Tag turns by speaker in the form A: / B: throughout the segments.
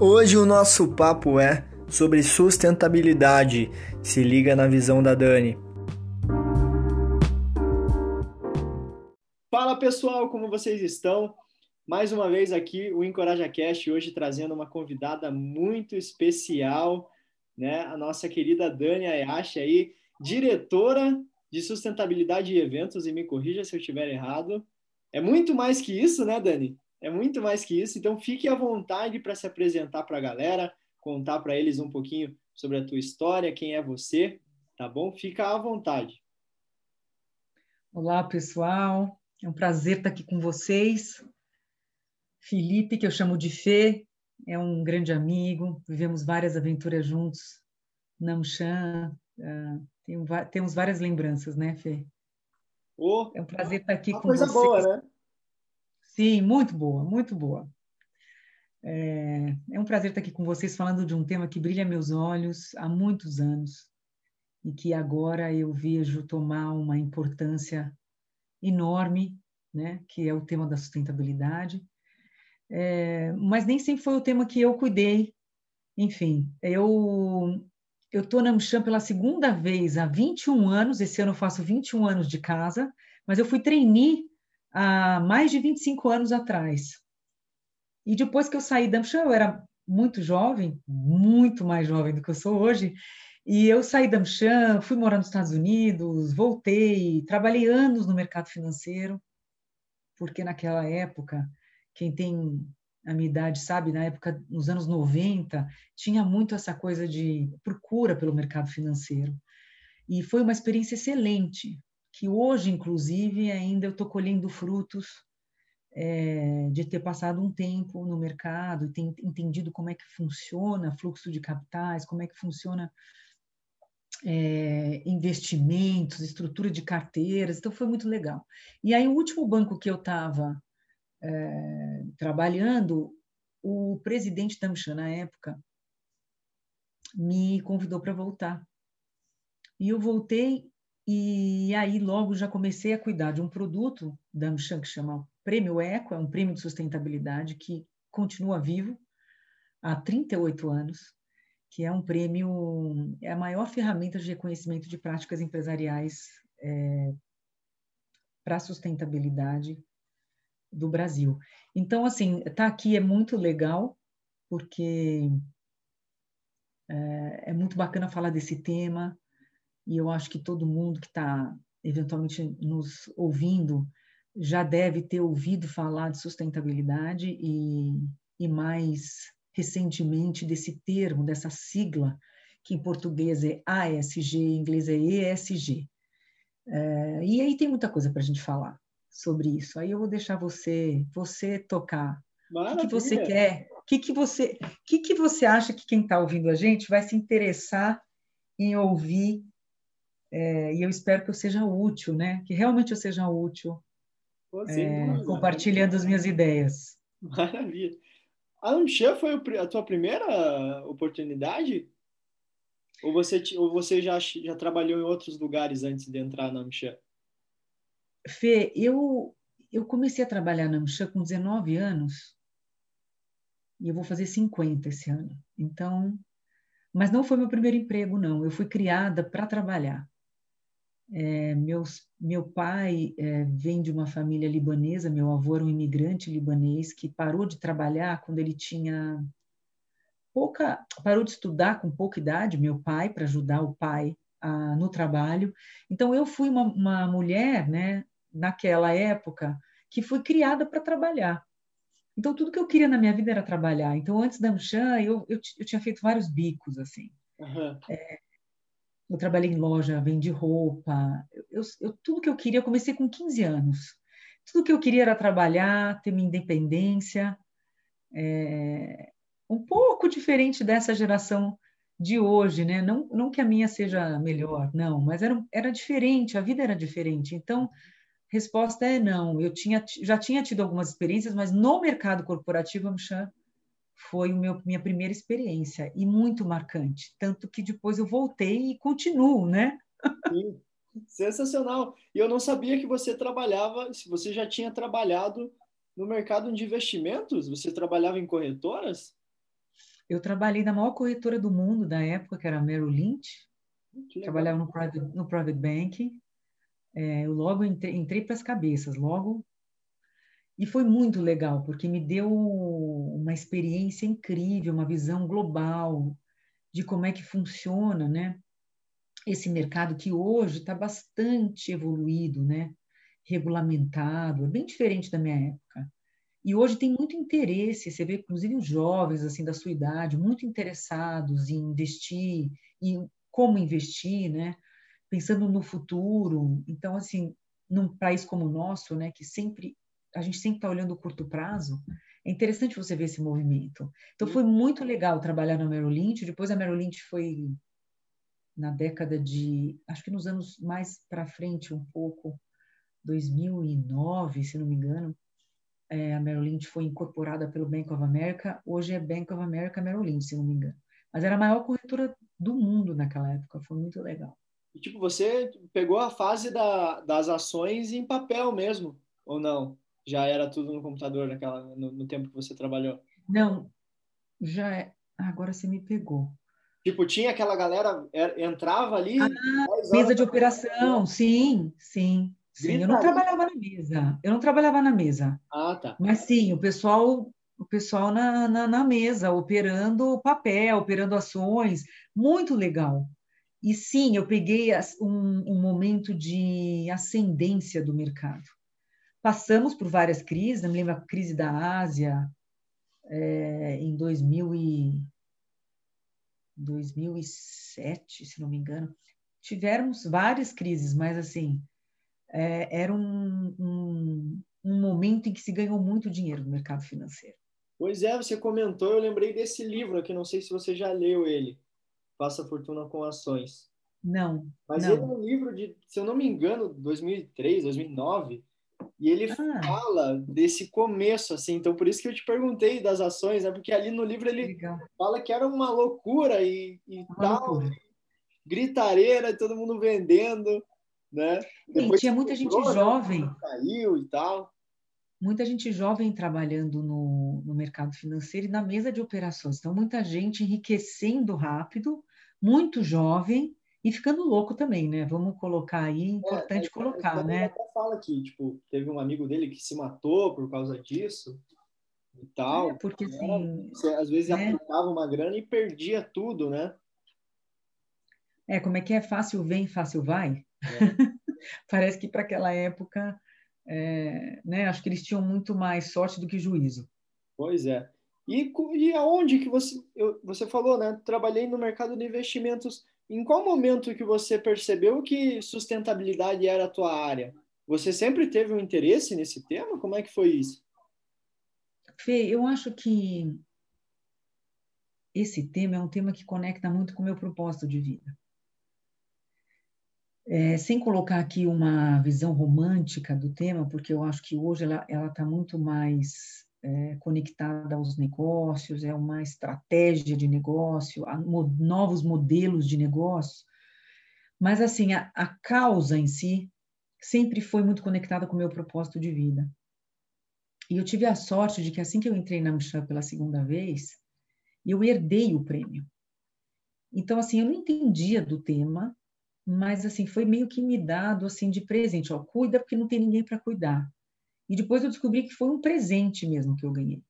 A: Hoje o nosso papo é sobre sustentabilidade. Se liga na visão da Dani. Fala pessoal, como vocês estão? Mais uma vez aqui o Encoraja Cast, hoje trazendo uma convidada muito especial, né? A nossa querida Dani Ayashi aí, diretora de sustentabilidade e eventos, e me corrija se eu estiver errado. É muito mais que isso, né, Dani? É muito mais que isso. Então fique à vontade para se apresentar para a galera, contar para eles um pouquinho sobre a tua história, quem é você, tá bom? Fica à vontade.
B: Olá, pessoal. É um prazer estar aqui com vocês. Felipe, que eu chamo de Fê, é um grande amigo. Vivemos várias aventuras juntos. Namchan, uh, temos várias lembranças, né, Fê?
A: Oh,
B: é um prazer estar aqui
A: com vocês. Coisa boa, né?
B: Sim, muito boa, muito boa. É, é, um prazer estar aqui com vocês falando de um tema que brilha meus olhos há muitos anos e que agora eu vejo tomar uma importância enorme, né, que é o tema da sustentabilidade. É, mas nem sempre foi o tema que eu cuidei. Enfim, eu eu estou na Mchan pela segunda vez há 21 anos. Esse ano eu faço 21 anos de casa, mas eu fui trainee há mais de 25 anos atrás. E depois que eu saí da Amcham, eu era muito jovem, muito mais jovem do que eu sou hoje, e eu saí da Amcham, fui morar nos Estados Unidos, voltei, trabalhei anos no mercado financeiro, porque naquela época, quem tem a minha idade sabe, na época, nos anos 90, tinha muito essa coisa de procura pelo mercado financeiro. E foi uma experiência excelente, que hoje, inclusive, ainda eu estou colhendo frutos é, de ter passado um tempo no mercado e ter entendido como é que funciona fluxo de capitais, como é que funciona é, investimentos, estrutura de carteiras, então foi muito legal. E aí, o último banco que eu estava é, trabalhando, o presidente da Mchan, na época, me convidou para voltar. E eu voltei e aí logo já comecei a cuidar de um produto da Amchan que chama Prêmio Eco, é um prêmio de sustentabilidade que continua vivo há 38 anos, que é um prêmio, é a maior ferramenta de reconhecimento de práticas empresariais é, para sustentabilidade do Brasil. Então, assim, tá aqui é muito legal, porque é, é muito bacana falar desse tema, e eu acho que todo mundo que está eventualmente nos ouvindo já deve ter ouvido falar de sustentabilidade e, e mais recentemente desse termo, dessa sigla, que em português é ASG, em inglês é ESG. É, e aí tem muita coisa para a gente falar sobre isso. Aí eu vou deixar você você tocar. O que, que, você quer? O que, que você, que, que você acha que quem está ouvindo a gente vai se interessar em ouvir é, e eu espero que eu seja útil, né? Que realmente eu seja útil, é, compartilhando as minhas ideias.
A: Maravilha. A Amchã foi a tua primeira oportunidade? Ou você, ou você já, já trabalhou em outros lugares antes de entrar na Amchã?
B: Fê, eu, eu comecei a trabalhar na Amchã com 19 anos e eu vou fazer 50 esse ano. Então, mas não foi meu primeiro emprego, não. Eu fui criada para trabalhar. É, meus, meu pai é, vem de uma família libanesa, meu avô era um imigrante libanês que parou de trabalhar quando ele tinha pouca, parou de estudar com pouca idade, meu pai, para ajudar o pai a, no trabalho. Então, eu fui uma, uma mulher, né, naquela época, que fui criada para trabalhar. Então, tudo que eu queria na minha vida era trabalhar. Então, antes da Mchan, eu, eu, eu tinha feito vários bicos, assim. Uhum. É, eu trabalhei em loja, vendi roupa. Eu, eu, tudo que eu queria, eu comecei com 15 anos. Tudo que eu queria era trabalhar, ter minha independência. É, um pouco diferente dessa geração de hoje, né? Não, não que a minha seja melhor, não, mas era, era diferente, a vida era diferente. Então, resposta é não. Eu tinha, já tinha tido algumas experiências, mas no mercado corporativo, a Mchan foi meu, minha primeira experiência e muito marcante. Tanto que depois eu voltei e continuo, né?
A: Sim, sensacional. E eu não sabia que você trabalhava, se você já tinha trabalhado no mercado de investimentos, você trabalhava em corretoras?
B: Eu trabalhei na maior corretora do mundo da época, que era a Merrill Lynch. Trabalhava no private, no private banking. É, eu logo entrei, entrei para as cabeças, logo. E foi muito legal, porque me deu uma experiência incrível, uma visão global de como é que funciona, né? Esse mercado que hoje está bastante evoluído, né? Regulamentado, é bem diferente da minha época. E hoje tem muito interesse, você vê inclusive os jovens assim da sua idade muito interessados em investir, em como investir, né? Pensando no futuro. Então assim, num país como o nosso, né, que sempre a gente sempre está olhando o curto prazo, é interessante você ver esse movimento. Então foi muito legal trabalhar na Merrill Lynch. Depois a Merrill Lynch foi na década de, acho que nos anos mais para frente um pouco, 2009, se não me engano, é, a Merrill Lynch foi incorporada pelo Bank of America, hoje é Bank of America Merrill Lynch, se não me engano. Mas era a maior corretora do mundo naquela época, foi muito legal.
A: E, tipo, você pegou a fase da, das ações em papel mesmo, ou não? Já era tudo no computador naquela, no, no tempo que você trabalhou?
B: Não, já é. Agora você me pegou.
A: Tipo, tinha aquela galera, é, entrava ali. Ah,
B: mesa de operação, sim, sim. Sim, eu não trabalhava na mesa. Eu não trabalhava na mesa.
A: Ah, tá.
B: Mas sim, o pessoal, o pessoal na, na, na mesa, operando papel, operando ações, muito legal. E sim, eu peguei um, um momento de ascendência do mercado. Passamos por várias crises, eu me lembro a crise da Ásia é, em 2000 e 2007, se não me engano. Tivemos várias crises, mas assim, é, era um, um, um momento em que se ganhou muito dinheiro no mercado financeiro.
A: Pois é, você comentou, eu lembrei desse livro aqui, não sei se você já leu ele, Faça Fortuna com Ações.
B: Não.
A: Mas
B: não.
A: ele é um livro de, se eu não me engano, 2003, 2009, e ele ah. fala desse começo, assim, então por isso que eu te perguntei das ações, né? Porque ali no livro ele Legal. fala que era uma loucura e, e tal, loucura. gritareira, todo mundo vendendo né?
B: Sim, tinha muita gente né? jovem.
A: Caiu e tal.
B: Muita gente jovem trabalhando no, no mercado financeiro e na mesa de operações. Então, muita gente enriquecendo rápido, muito jovem e ficando louco também, né? Vamos colocar aí, é, importante é, colocar, né?
A: Até fala que, tipo, teve um amigo dele que se matou por causa disso e tal. É,
B: porque assim, você,
A: às vezes né? aplicava uma grana e perdia tudo, né?
B: É, como é que é? Fácil vem, fácil vai? É. Parece que para aquela época, é, né, acho que eles tinham muito mais sorte do que juízo.
A: Pois é. E, e aonde que você, eu, você falou, né? Trabalhei no mercado de investimentos. Em qual momento que você percebeu que sustentabilidade era a tua área? Você sempre teve um interesse nesse tema? Como é que foi isso?
B: Fê, eu acho que esse tema é um tema que conecta muito com o meu propósito de vida. É, sem colocar aqui uma visão romântica do tema, porque eu acho que hoje ela está muito mais é, conectada aos negócios, é uma estratégia de negócio, a mo novos modelos de negócio, mas assim, a, a causa em si sempre foi muito conectada com o meu propósito de vida. E eu tive a sorte de que assim que eu entrei na Michelin pela segunda vez, eu herdei o prêmio. Então, assim, eu não entendia do tema, mas assim foi meio que me dado assim de presente, ó, cuida porque não tem ninguém para cuidar. E depois eu descobri que foi um presente mesmo que eu ganhei,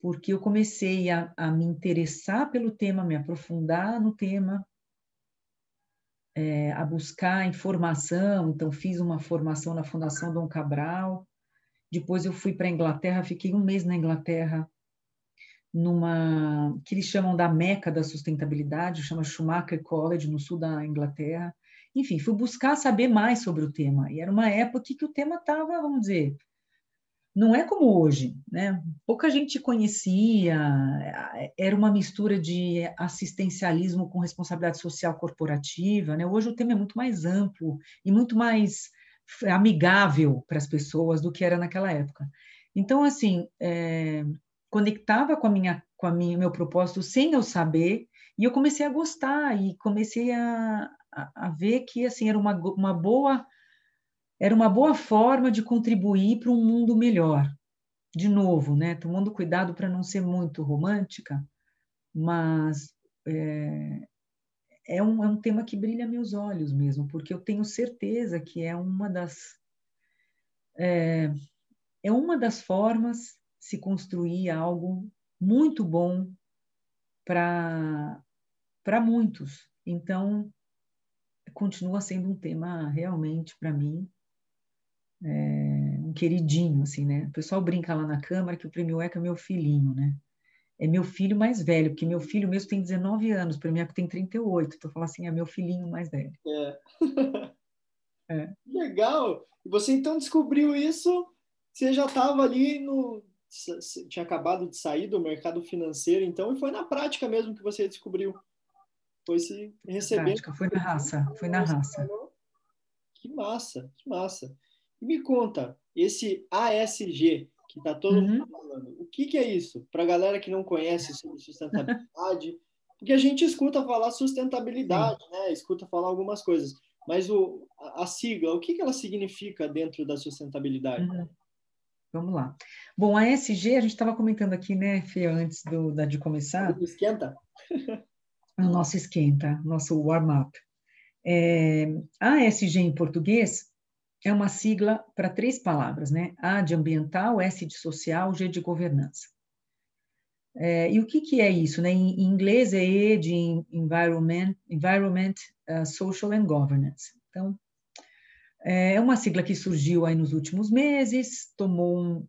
B: porque eu comecei a, a me interessar pelo tema, me aprofundar no tema, é, a buscar informação. Então fiz uma formação na Fundação Dom Cabral. Depois eu fui para a Inglaterra, fiquei um mês na Inglaterra numa que eles chamam da meca da sustentabilidade, chama Schumacher College no sul da Inglaterra. Enfim, fui buscar saber mais sobre o tema. E era uma época que o tema estava, vamos dizer, não é como hoje, né? Pouca gente conhecia, era uma mistura de assistencialismo com responsabilidade social corporativa, né? Hoje o tema é muito mais amplo e muito mais amigável para as pessoas do que era naquela época. Então, assim, é, conectava com a minha com a minha meu propósito sem eu saber e eu comecei a gostar e comecei a, a, a ver que assim era uma, uma boa era uma boa forma de contribuir para um mundo melhor. De novo né tomando cuidado para não ser muito romântica mas é, é, um, é um tema que brilha meus olhos mesmo, porque eu tenho certeza que é uma das é, é uma das formas se construir algo muito bom para para muitos. Então continua sendo um tema realmente para mim é, um queridinho, assim, né? O pessoal brinca lá na Câmara que o Prêmio ECA é meu filhinho, né? É meu filho mais velho, porque meu filho mesmo tem 19 anos, o Prêmio ECA tem 38, então eu falo assim, é meu filhinho mais velho.
A: É. é. Legal! Você então descobriu isso, você já estava ali no... tinha acabado de sair do mercado financeiro, então, e foi na prática mesmo que você descobriu. Foi se recebendo. Prática,
B: foi na raça, foi na raça.
A: Que massa, que massa. Me conta, esse ASG, que está todo uhum. mundo falando, o que, que é isso? Para a galera que não conhece sobre sustentabilidade, porque a gente escuta falar sustentabilidade, né? escuta falar algumas coisas, mas o, a, sigla, o que, que ela significa dentro da sustentabilidade? Uhum.
B: Vamos lá. Bom, a ESG, a gente estava comentando aqui, né, Fê, antes do, da, de começar.
A: Esquenta?
B: o nosso esquenta, nosso warm-up. É, a ESG em português é uma sigla para três palavras, né? A de ambiental, S de social, G de governança. É, e o que, que é isso? Né? Em, inglês é E de Environment, environment uh, Social and Governance. Então, é uma sigla que surgiu aí nos últimos meses, tomou um,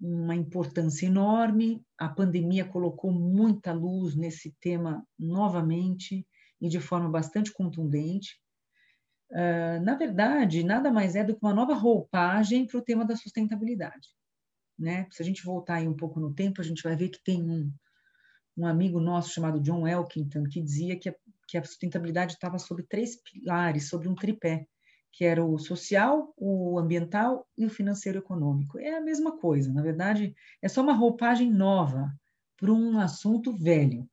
B: uma importância enorme, a pandemia colocou muita luz nesse tema novamente e de forma bastante contundente. Uh, na verdade, nada mais é do que uma nova roupagem para o tema da sustentabilidade. Né? Se a gente voltar aí um pouco no tempo, a gente vai ver que tem um, um amigo nosso chamado John Elkington que dizia que a, que a sustentabilidade estava sobre três pilares, sobre um tripé, que era o social, o ambiental e o financeiro econômico. É a mesma coisa, na verdade, é só uma roupagem nova para um assunto velho,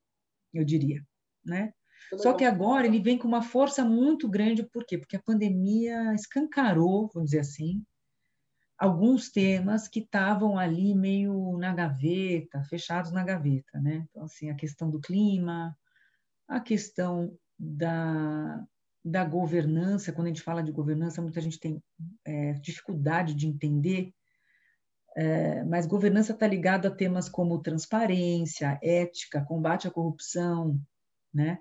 B: eu diria, né? Só que agora ele vem com uma força muito grande, por quê? Porque a pandemia escancarou, vamos dizer assim, alguns temas que estavam ali meio na gaveta, fechados na gaveta, né? Então, assim, a questão do clima, a questão da, da governança, quando a gente fala de governança, muita gente tem é, dificuldade de entender, é, mas governança está ligada a temas como transparência, ética, combate à corrupção, né?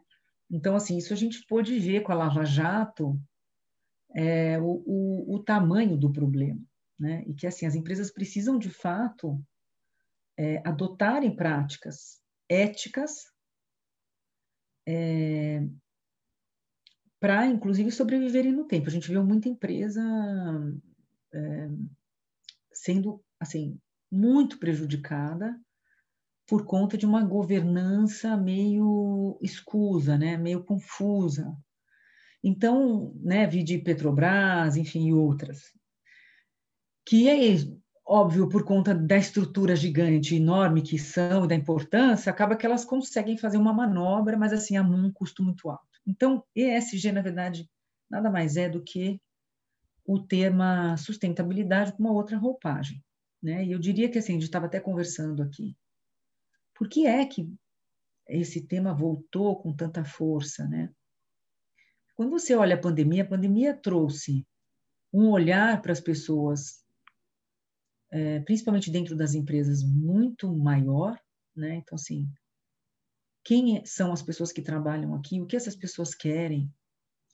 B: Então, assim, isso a gente pôde ver com a Lava Jato é, o, o, o, tamanho do problema, né? E que, assim, as empresas precisam, de fato, é, adotarem práticas éticas é, para, inclusive, sobreviverem no tempo. A gente viu muita empresa é, sendo, assim, muito prejudicada por conta de uma governança meio escusa, né, meio confusa. Então, né, vi de Petrobras, enfim, e outras, que é óbvio, por conta da estrutura gigante, enorme que são e da importância, acaba que elas conseguem fazer uma manobra, mas assim, a um custo muito alto. Então, ESG, na verdade, nada mais é do que o tema sustentabilidade com uma outra roupagem. Né? E eu diria que assim, a gente estava até conversando aqui, por que é que esse tema voltou com tanta força, né? Quando você olha a pandemia, a pandemia trouxe um olhar para as pessoas, é, principalmente dentro das empresas, muito maior, né? Então, assim, quem é, são as pessoas que trabalham aqui? O que essas pessoas querem,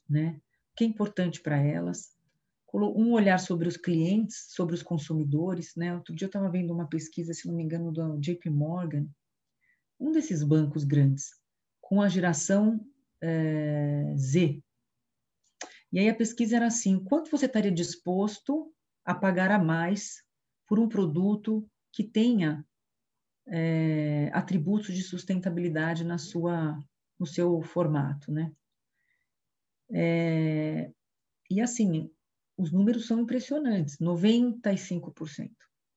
B: né? O que é importante para elas? Um olhar sobre os clientes, sobre os consumidores, né? Outro dia eu estava vendo uma pesquisa, se não me engano, do JP Morgan, um desses bancos grandes, com a geração é, Z. E aí a pesquisa era assim: quanto você estaria disposto a pagar a mais por um produto que tenha é, atributos de sustentabilidade na sua, no seu formato, né? É, e assim, os números são impressionantes, 95%,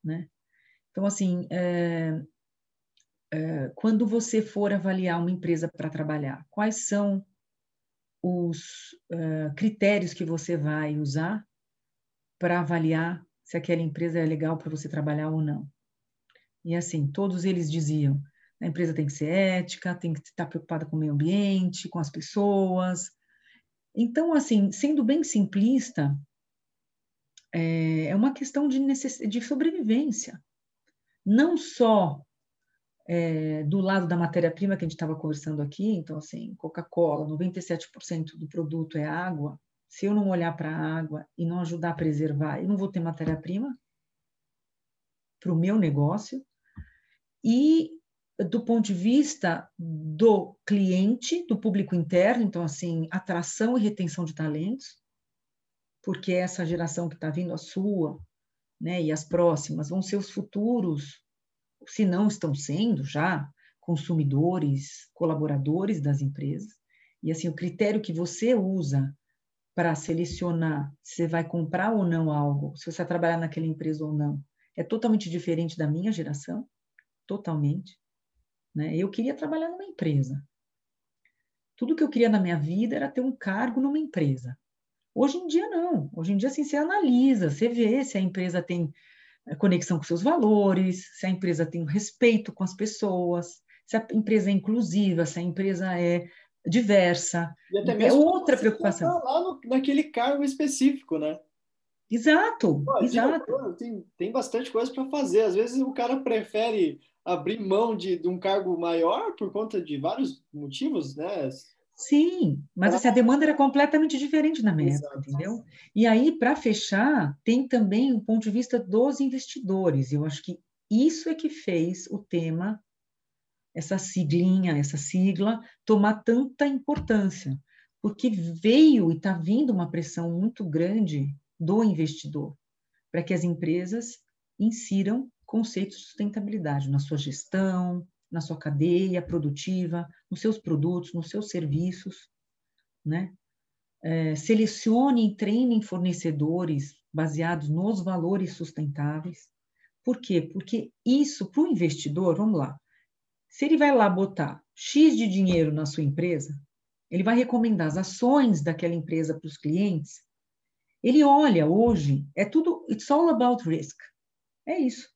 B: né? Então, assim, é, quando você for avaliar uma empresa para trabalhar, quais são os uh, critérios que você vai usar para avaliar se aquela empresa é legal para você trabalhar ou não? E assim, todos eles diziam A empresa tem que ser ética, tem que estar preocupada com o meio ambiente, com as pessoas. Então, assim, sendo bem simplista, é, é uma questão de, necess... de sobrevivência. Não só é, do lado da matéria-prima que a gente estava conversando aqui, então, assim, Coca-Cola, 97% do produto é água. Se eu não olhar para a água e não ajudar a preservar, eu não vou ter matéria-prima para o meu negócio. E do ponto de vista do cliente, do público interno, então, assim, atração e retenção de talentos, porque essa geração que está vindo, a sua, né, e as próximas, vão ser os futuros, se não estão sendo já, consumidores, colaboradores das empresas. E, assim, o critério que você usa para selecionar se vai comprar ou não algo, se você vai trabalhar naquela empresa ou não, é totalmente diferente da minha geração, totalmente. Né? Eu queria trabalhar numa empresa. Tudo que eu queria na minha vida era ter um cargo numa empresa. Hoje em dia, não. Hoje em dia, assim, você analisa, você vê se a empresa tem eh, conexão com seus valores, se a empresa tem respeito com as pessoas, se a empresa é inclusiva, se a empresa é diversa.
A: E até é mesmo é outra preocupação. Lá no, naquele cargo específico, né?
B: Exato, Pô, exato.
A: Tem, tem bastante coisa para fazer. Às vezes o cara prefere abrir mão de, de, um cargo maior por conta de vários motivos, né?
B: Sim, mas assim, a demanda era completamente diferente na minha Exato. época, entendeu? E aí, para fechar, tem também o ponto de vista dos investidores. Eu acho que isso é que fez o tema, essa siglinha, essa sigla, tomar tanta importância, porque veio e está vindo uma pressão muito grande do investidor para que as empresas insiram conceitos de sustentabilidade na sua gestão, na sua cadeia produtiva, nos seus produtos, nos seus serviços, né? É, selecione e treine fornecedores baseados nos valores sustentáveis. Por quê? Porque isso, para o investidor, vamos lá, se ele vai lá botar X de dinheiro na sua empresa, ele vai recomendar as ações daquela empresa para os clientes. Ele olha hoje, é tudo, it's all about risk. É isso.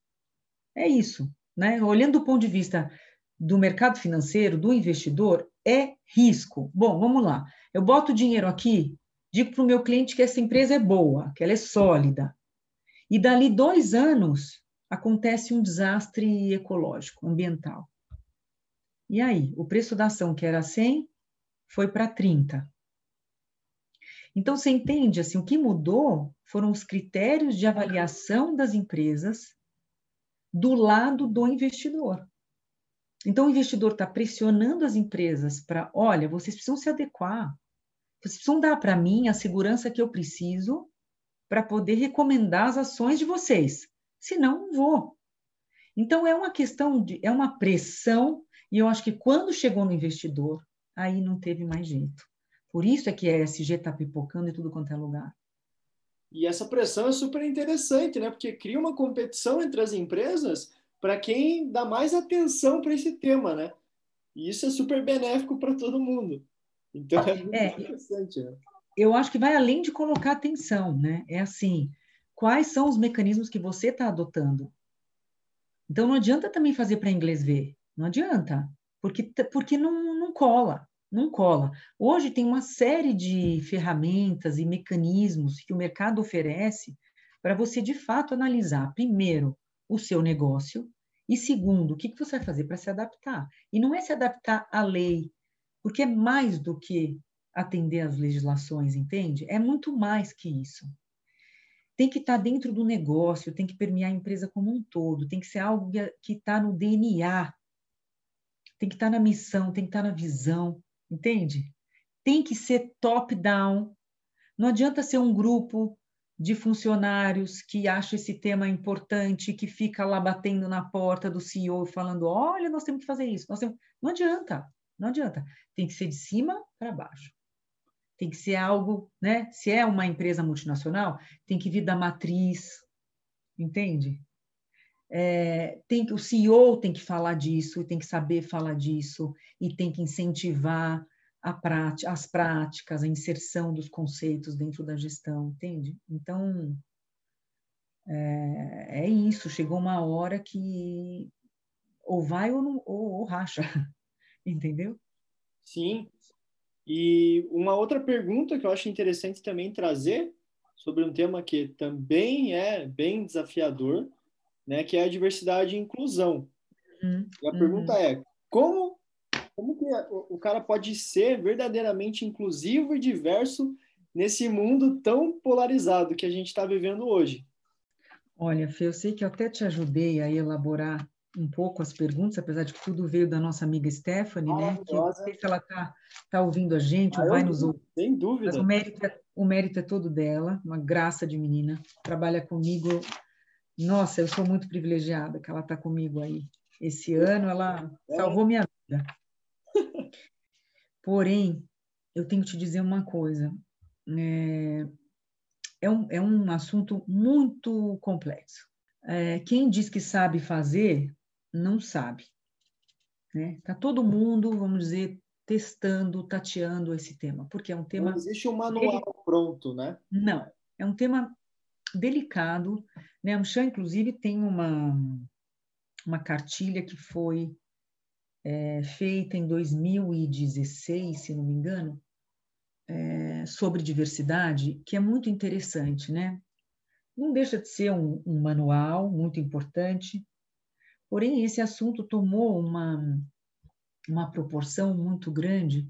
B: É isso, né? Olhando do ponto de vista do mercado financeiro, do investidor, é risco. Bom, vamos lá. Eu boto dinheiro aqui, digo para o meu cliente que essa empresa é boa, que ela é sólida. E dali dois anos acontece um desastre ecológico, ambiental. E aí, o preço da ação que era 100 foi para 30. Então, você entende, assim, o que mudou foram os critérios de avaliação das empresas do lado do investidor. Então, o investidor está pressionando as empresas para: olha, vocês precisam se adequar, vocês precisam dar para mim a segurança que eu preciso para poder recomendar as ações de vocês, senão não vou. Então, é uma questão de, é uma pressão, e eu acho que quando chegou no investidor, aí não teve mais jeito. Por isso é que a ESG está pipocando em tudo quanto é lugar.
A: E essa pressão é super interessante, né? Porque cria uma competição entre as empresas para quem dá mais atenção para esse tema, né? E isso é super benéfico para todo mundo. Então é muito é, interessante. Né?
B: Eu acho que vai além de colocar atenção, né? É assim, quais são os mecanismos que você está adotando? Então não adianta também fazer para inglês ver, não adianta, porque porque não, não cola não cola. Hoje tem uma série de ferramentas e mecanismos que o mercado oferece para você, de fato, analisar, primeiro, o seu negócio, e segundo, o que, que você vai fazer para se adaptar. E não é se adaptar à lei, porque é mais do que atender às legislações, entende? É muito mais que isso. Tem que estar dentro do negócio, tem que permear a empresa como um todo, tem que ser algo que está no DNA, tem que estar tá na missão, tem que estar tá na visão, entende? Tem que ser top-down. Não adianta ser um grupo de funcionários que acha esse tema importante, que fica lá batendo na porta do CEO falando: olha, nós temos que fazer isso. Nós temos... Não adianta, não adianta. Tem que ser de cima para baixo. Tem que ser algo, né? Se é uma empresa multinacional, tem que vir da matriz, entende? É, tem que, o CEO tem que falar disso, tem que saber falar disso, e tem que incentivar prática, as práticas, a inserção dos conceitos dentro da gestão, entende? Então, é, é isso, chegou uma hora que ou vai ou, não, ou, ou racha, entendeu?
A: Sim. E uma outra pergunta que eu acho interessante também trazer sobre um tema que também é bem desafiador, né, que é a diversidade e inclusão. Uhum. E a uhum. pergunta é: como como que o cara pode ser verdadeiramente inclusivo e diverso nesse mundo tão polarizado que a gente está vivendo hoje?
B: Olha, Fê, eu sei que eu até te ajudei a elaborar um pouco as perguntas, apesar de que tudo veio da nossa amiga Stephanie, né? Que não sei se ela está tá ouvindo a gente ah, ou vai nos ouvir.
A: Sem dúvida.
B: Mas o mérito, é, o mérito é todo dela, uma graça de menina. Trabalha comigo. Nossa, eu sou muito privilegiada que ela está comigo aí. Esse ano ela é. salvou minha vida. Porém, eu tenho que te dizer uma coisa. É, é, um, é um assunto muito complexo. É, quem diz que sabe fazer, não sabe. Né? Tá todo mundo, vamos dizer, testando, tateando esse tema, porque é um tema.
A: Não existe um manual pronto, né?
B: Não, é um tema delicado. Né? Mchan, inclusive, tem uma, uma cartilha que foi é, feita em 2016, se não me engano, é, sobre diversidade, que é muito interessante, né? Não deixa de ser um, um manual muito importante, porém esse assunto tomou uma, uma proporção muito grande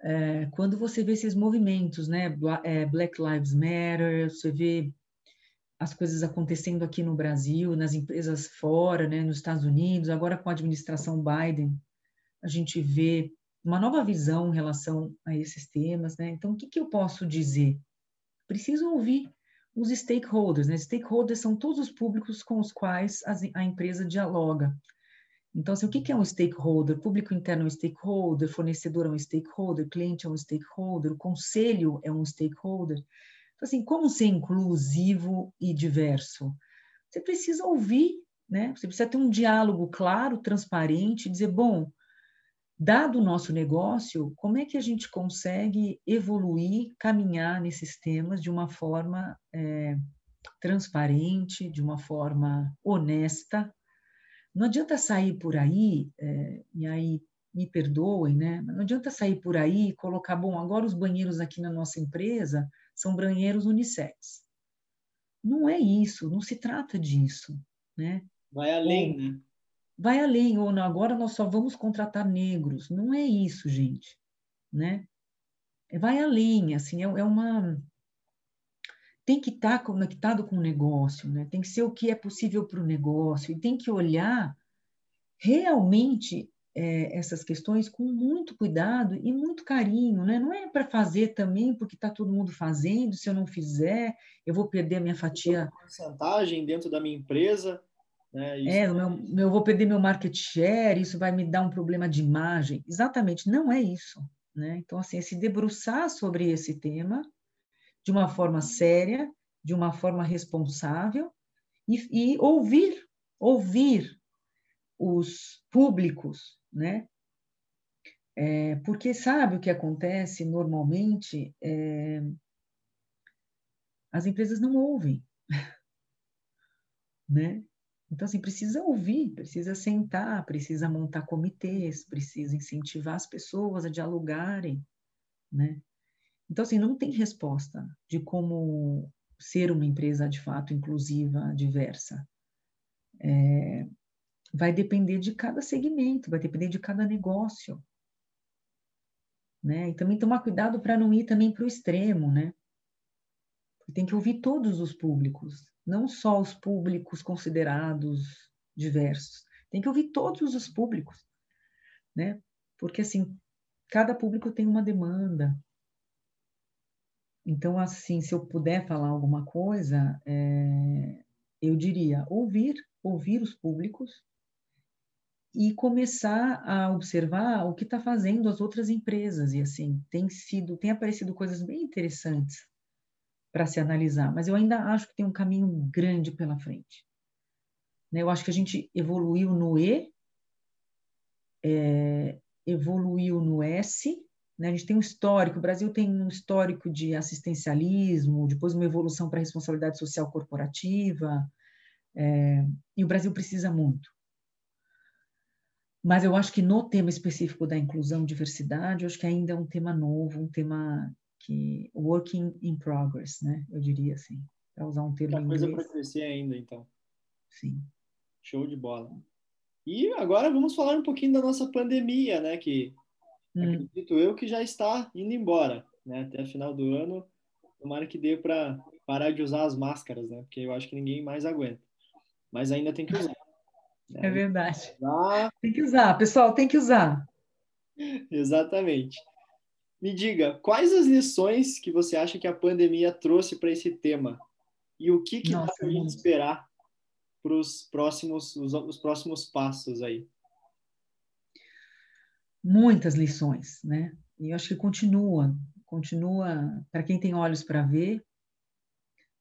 B: é, quando você vê esses movimentos, né? É, Black Lives Matter, você vê as coisas acontecendo aqui no Brasil, nas empresas fora, né, nos Estados Unidos, agora com a administração Biden, a gente vê uma nova visão em relação a esses temas, né? Então, o que, que eu posso dizer? Preciso ouvir os stakeholders, né? Stakeholders são todos os públicos com os quais a, a empresa dialoga. Então, assim, o que, que é um stakeholder? Público interno é um stakeholder, fornecedor é um stakeholder, cliente é um stakeholder, o conselho é um stakeholder. Então, assim, como ser inclusivo e diverso? Você precisa ouvir, né? Você precisa ter um diálogo claro, transparente, dizer, bom, dado o nosso negócio, como é que a gente consegue evoluir, caminhar nesses temas de uma forma é, transparente, de uma forma honesta. Não adianta sair por aí, é, e aí me perdoem, né? Não adianta sair por aí e colocar, bom, agora os banheiros aqui na nossa empresa são banheiros unissex. Não é isso, não se trata disso, né?
A: Vai além, Ou, né?
B: vai além, ou não, agora nós só vamos contratar negros. Não é isso, gente, né? É, vai além, assim, é, é uma... Tem que estar tá conectado com o negócio, né? Tem que ser o que é possível para o negócio e tem que olhar realmente é, essas questões com muito cuidado e muito carinho, né? Não é para fazer também porque está todo mundo fazendo, se eu não fizer, eu vou perder a minha fatia.
A: Porcentagem dentro da minha empresa,
B: né? É, meu, meu, eu vou perder meu market share, isso vai me dar um problema de imagem. Exatamente, não é isso. Né? Então, assim, é se debruçar sobre esse tema de uma forma séria, de uma forma responsável e, e ouvir, ouvir os públicos, né? É, porque sabe o que acontece normalmente? É, as empresas não ouvem, né? Então, assim, precisa ouvir, precisa sentar, precisa montar comitês, precisa incentivar as pessoas a dialogarem, né? Então, assim, não tem resposta de como ser uma empresa de fato inclusiva, diversa. É, vai depender de cada segmento, vai depender de cada negócio. Né? E também tomar cuidado para não ir também para o extremo, né? Tem que ouvir todos os públicos, não só os públicos considerados diversos. Tem que ouvir todos os públicos, né? Porque assim, cada público tem uma demanda. Então, assim, se eu puder falar alguma coisa, é, eu diria ouvir, ouvir os públicos e começar a observar o que está fazendo as outras empresas. E assim, tem sido, tem aparecido coisas bem interessantes para se analisar, mas eu ainda acho que tem um caminho grande pela frente. Né? Eu acho que a gente evoluiu no E, é, evoluiu no S, né? a gente tem um histórico, o Brasil tem um histórico de assistencialismo, depois uma evolução para responsabilidade social corporativa, é, e o Brasil precisa muito. Mas eu acho que no tema específico da inclusão, diversidade, eu acho que ainda é um tema novo, um tema que working in progress, né? Eu diria assim, para usar um termo
A: Muita coisa para crescer ainda, então.
B: Sim.
A: Show de bola. E agora vamos falar um pouquinho da nossa pandemia, né? Que hum. acredito eu que já está indo embora, né? Até final do ano, tomara que dê para parar de usar as máscaras, né? Porque eu acho que ninguém mais aguenta. Mas ainda tem que usar.
B: Né? É verdade. Tem que usar, pessoal, tem que usar.
A: Exatamente. Me diga, quais as lições que você acha que a pandemia trouxe para esse tema? E o que, que Nossa, dá para a gente esperar para os próximos, os, os próximos passos aí?
B: Muitas lições, né? E eu acho que continua, continua, para quem tem olhos para ver,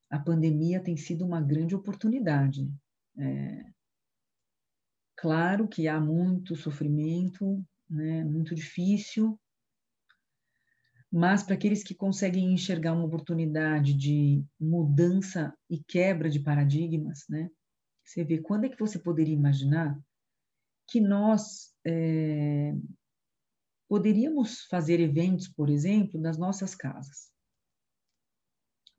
B: a pandemia tem sido uma grande oportunidade. É, claro que há muito sofrimento, né, muito difícil, mas para aqueles que conseguem enxergar uma oportunidade de mudança e quebra de paradigmas, né, você vê quando é que você poderia imaginar que nós é, poderíamos fazer eventos, por exemplo, nas nossas casas.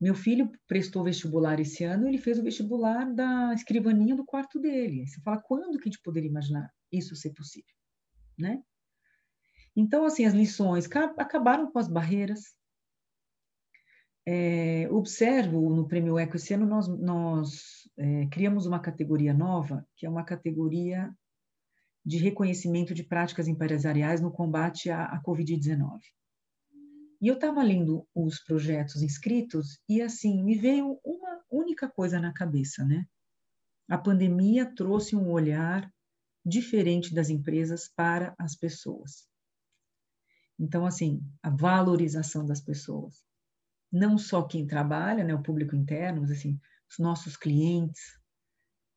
B: Meu filho prestou vestibular esse ano, ele fez o vestibular da escrivaninha do quarto dele. Você fala, quando que a gente poderia imaginar isso ser possível? Né? Então, assim, as lições acabaram com as barreiras, é, observo no Prêmio Eco esse ano nós, nós é, criamos uma categoria nova, que é uma categoria de reconhecimento de práticas empresariais no combate à, à Covid-19. E eu estava lendo os projetos inscritos e assim me veio uma única coisa na cabeça, né? A pandemia trouxe um olhar diferente das empresas para as pessoas. Então, assim, a valorização das pessoas não só quem trabalha, né, o público interno, mas assim, os nossos clientes,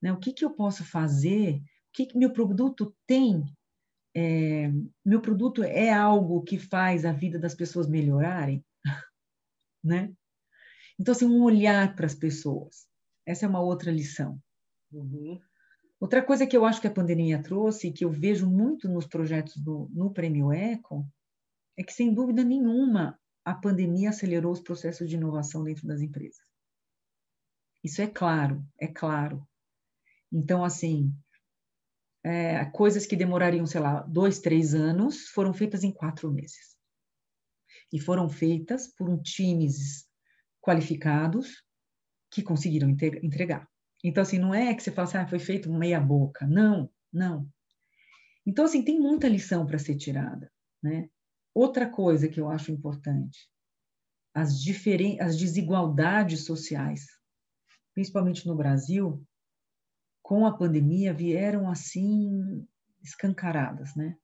B: né, o que, que eu posso fazer, o que, que meu produto tem, é, meu produto é algo que faz a vida das pessoas melhorarem, né? Então, assim, um olhar para as pessoas, essa é uma outra lição. Uhum. Outra coisa que eu acho que a pandemia trouxe, e que eu vejo muito nos projetos do, no Prêmio Eco, é que, sem dúvida nenhuma, a pandemia acelerou os processos de inovação dentro das empresas. Isso é claro, é claro. Então, assim, é, coisas que demorariam, sei lá, dois, três anos, foram feitas em quatro meses. E foram feitas por um times qualificados que conseguiram entregar. Então, assim, não é que você fala assim, ah, foi feito meia boca. Não, não. Então, assim, tem muita lição para ser tirada, né? Outra coisa que eu acho importante, as, diferen as desigualdades sociais, principalmente no Brasil, com a pandemia vieram assim escancaradas, né?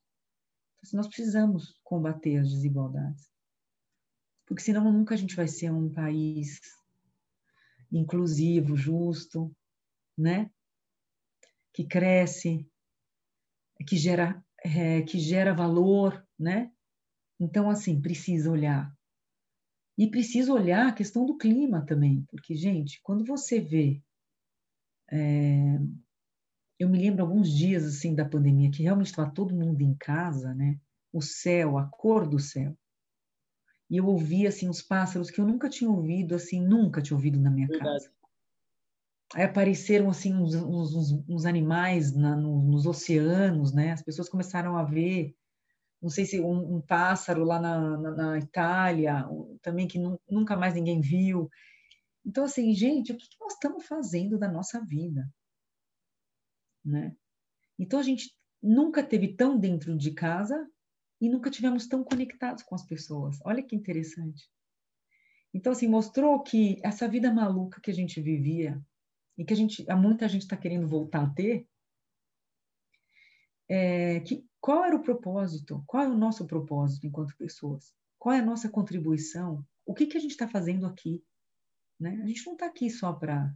B: Então, nós precisamos combater as desigualdades, porque senão nunca a gente vai ser um país inclusivo, justo, né? Que cresce, que gera, é, que gera valor, né? Então, assim, precisa olhar. E precisa olhar a questão do clima também, porque, gente, quando você vê. É, eu me lembro alguns dias assim da pandemia que realmente estava todo mundo em casa, né? O céu, a cor do céu. E eu ouvia assim os pássaros que eu nunca tinha ouvido, assim, nunca tinha ouvido na minha Verdade. casa. Aí apareceram assim uns, uns, uns animais na, no, nos oceanos, né? As pessoas começaram a ver não sei se um, um pássaro lá na, na, na Itália, também que nu, nunca mais ninguém viu. Então, assim, gente, o que, nós estamos fazendo da nossa vida? Né? Então, a gente nunca teve tão dentro de casa e nunca tivemos tão conectados com as pessoas. Olha que interessante. Então, assim, mostrou que essa vida maluca que a gente vivia e que a gente, muita gente está querendo voltar a ter, é, que qual era o propósito? Qual é o nosso propósito enquanto pessoas? Qual é a nossa contribuição? O que, que a gente está fazendo aqui? Né? A gente não está aqui só para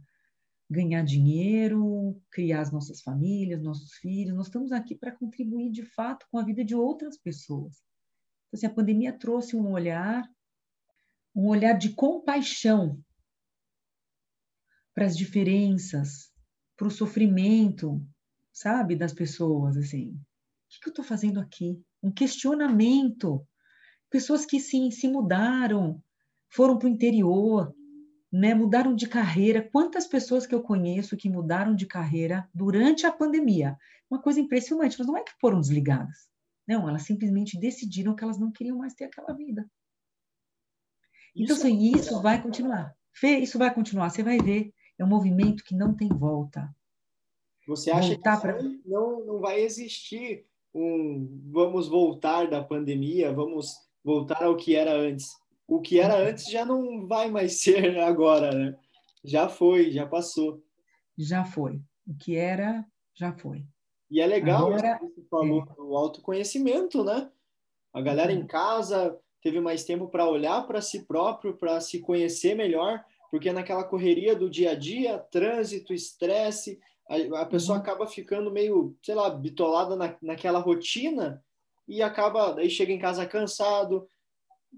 B: ganhar dinheiro, criar as nossas famílias, nossos filhos. Nós estamos aqui para contribuir de fato com a vida de outras pessoas. Então, assim, a pandemia trouxe um olhar, um olhar de compaixão para as diferenças, para o sofrimento, sabe, das pessoas, assim. que, que eu estou fazendo aqui? Um questionamento. Pessoas que sim, se mudaram, foram para o interior, né, mudaram de carreira. Quantas pessoas que eu conheço que mudaram de carreira durante a pandemia? Uma coisa impressionante, mas não é que foram desligadas. Não, elas simplesmente decidiram que elas não queriam mais ter aquela vida. Então, isso, assim, isso vai continuar. Fê, isso vai continuar. Você vai ver. É um movimento que não tem volta.
A: Você acha Voltar que pra... não, não vai existir um vamos voltar da pandemia, vamos voltar ao que era antes? O que era uhum. antes já não vai mais ser agora, né? Já foi, já passou.
B: Já foi. O que era, já foi.
A: E é legal Agora, você falou é. do autoconhecimento, né? A galera em casa teve mais tempo para olhar para si próprio, para se conhecer melhor, porque naquela correria do dia a dia, trânsito, estresse, a, a pessoa uhum. acaba ficando meio, sei lá, bitolada na, naquela rotina e acaba, daí chega em casa cansado,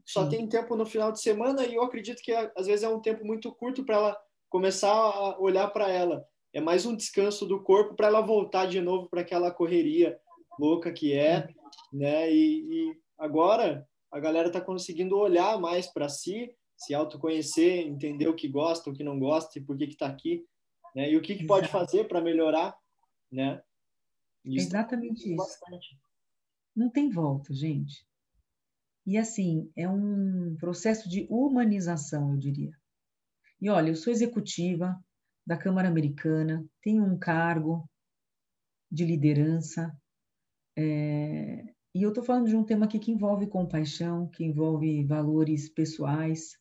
A: só Sim. tem tempo no final de semana e eu acredito que às vezes é um tempo muito curto para ela começar a olhar para ela. É mais um descanso do corpo para ela voltar de novo para aquela correria louca que é, né? E, e agora a galera está conseguindo olhar mais para si, se autoconhecer, entender o que gosta, o que não gosta e por que está aqui, né? E o que, que pode fazer para melhorar, né?
B: Isso Exatamente isso. Bastante. Não tem volta, gente. E assim, é um processo de humanização, eu diria. E olha, eu sou executiva da Câmara Americana, tenho um cargo de liderança, é, e eu estou falando de um tema aqui que envolve compaixão, que envolve valores pessoais,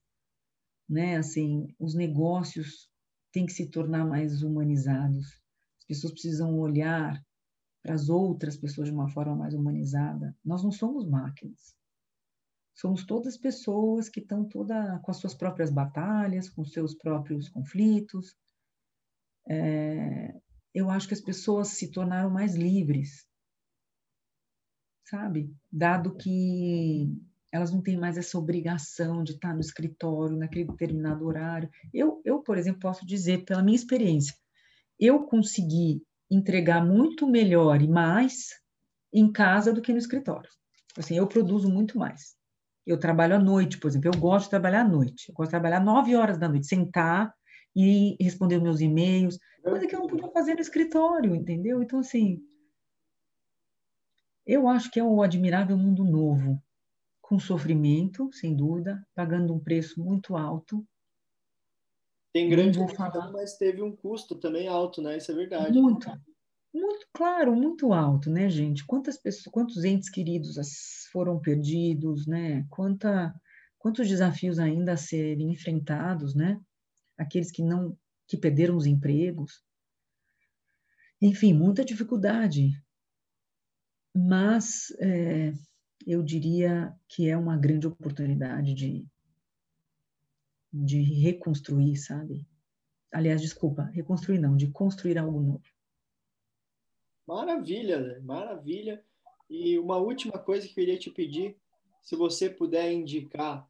B: né? Assim, os negócios têm que se tornar mais humanizados. As pessoas precisam olhar para as outras pessoas de uma forma mais humanizada. Nós não somos máquinas. Somos todas pessoas que estão toda com as suas próprias batalhas, com seus próprios conflitos. É, eu acho que as pessoas se tornaram mais livres, sabe? Dado que elas não têm mais essa obrigação de estar no escritório naquele determinado horário. Eu, eu, por exemplo, posso dizer pela minha experiência, eu consegui entregar muito melhor e mais em casa do que no escritório. Assim, eu produzo muito mais. Eu trabalho à noite, por exemplo, eu gosto de trabalhar à noite. Eu gosto de trabalhar nove horas da noite, sentar e responder meus e-mails, coisa que eu não podia fazer no escritório, entendeu? Então, assim, eu acho que é um admirável mundo novo, com sofrimento, sem dúvida, pagando um preço muito alto.
A: Tem grande, falar... mas teve um custo também alto, né? Isso é verdade.
B: Muito, muito claro, muito alto, né, gente? Quantas pessoas, quantos entes queridos foram perdidos, né? Quanta, quantos desafios ainda a serem enfrentados, né? Aqueles que não, que perderam os empregos. Enfim, muita dificuldade. Mas é, eu diria que é uma grande oportunidade de, de reconstruir, sabe? Aliás, desculpa, reconstruir não, de construir algo novo.
A: Maravilha, né? maravilha. E uma última coisa que eu queria te pedir, se você puder indicar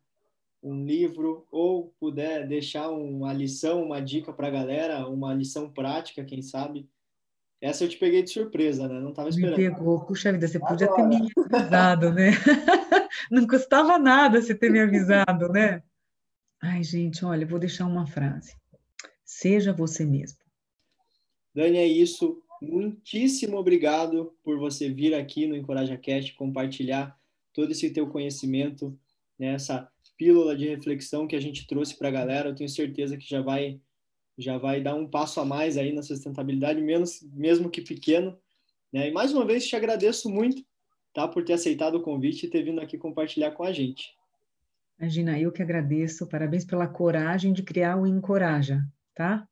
A: um livro ou puder deixar uma lição, uma dica para a galera, uma lição prática, quem sabe. Essa eu te peguei de surpresa, né? Não estava esperando.
B: Me pegou. Puxa vida, você podia Agora. ter me avisado, né? Não custava nada você ter me avisado, né? Ai, gente, olha, vou deixar uma frase. Seja você mesmo.
A: Dani, é isso muitíssimo obrigado por você vir aqui no Encoraja Cast compartilhar todo esse teu conhecimento, né, essa pílula de reflexão que a gente trouxe para a galera. Eu tenho certeza que já vai já vai dar um passo a mais aí na sustentabilidade, menos, mesmo que pequeno. Né? E mais uma vez te agradeço muito tá, por ter aceitado o convite e ter vindo aqui compartilhar com a gente.
B: Imagina, eu que agradeço. Parabéns pela coragem de criar o Encoraja, tá?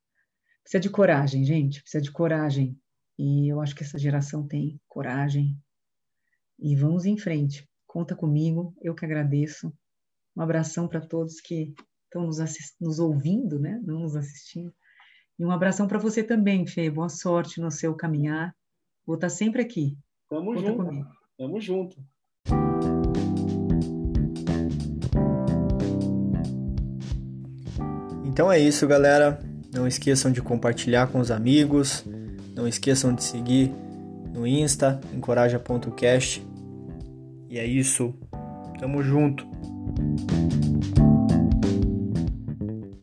B: Precisa de coragem, gente, precisa de coragem. E eu acho que essa geração tem coragem. E vamos em frente. Conta comigo, eu que agradeço. Um abração para todos que estão nos, nos, ouvindo, né? Não nos assistindo. E um abração para você também, Fê. Boa sorte no seu caminhar. Vou estar sempre aqui.
A: Tamo Conta junto. Comigo. Tamo junto. Então é isso, galera. Não esqueçam de compartilhar com os amigos não esqueçam de seguir no Insta, encoraja.cast. E é isso. Tamo junto.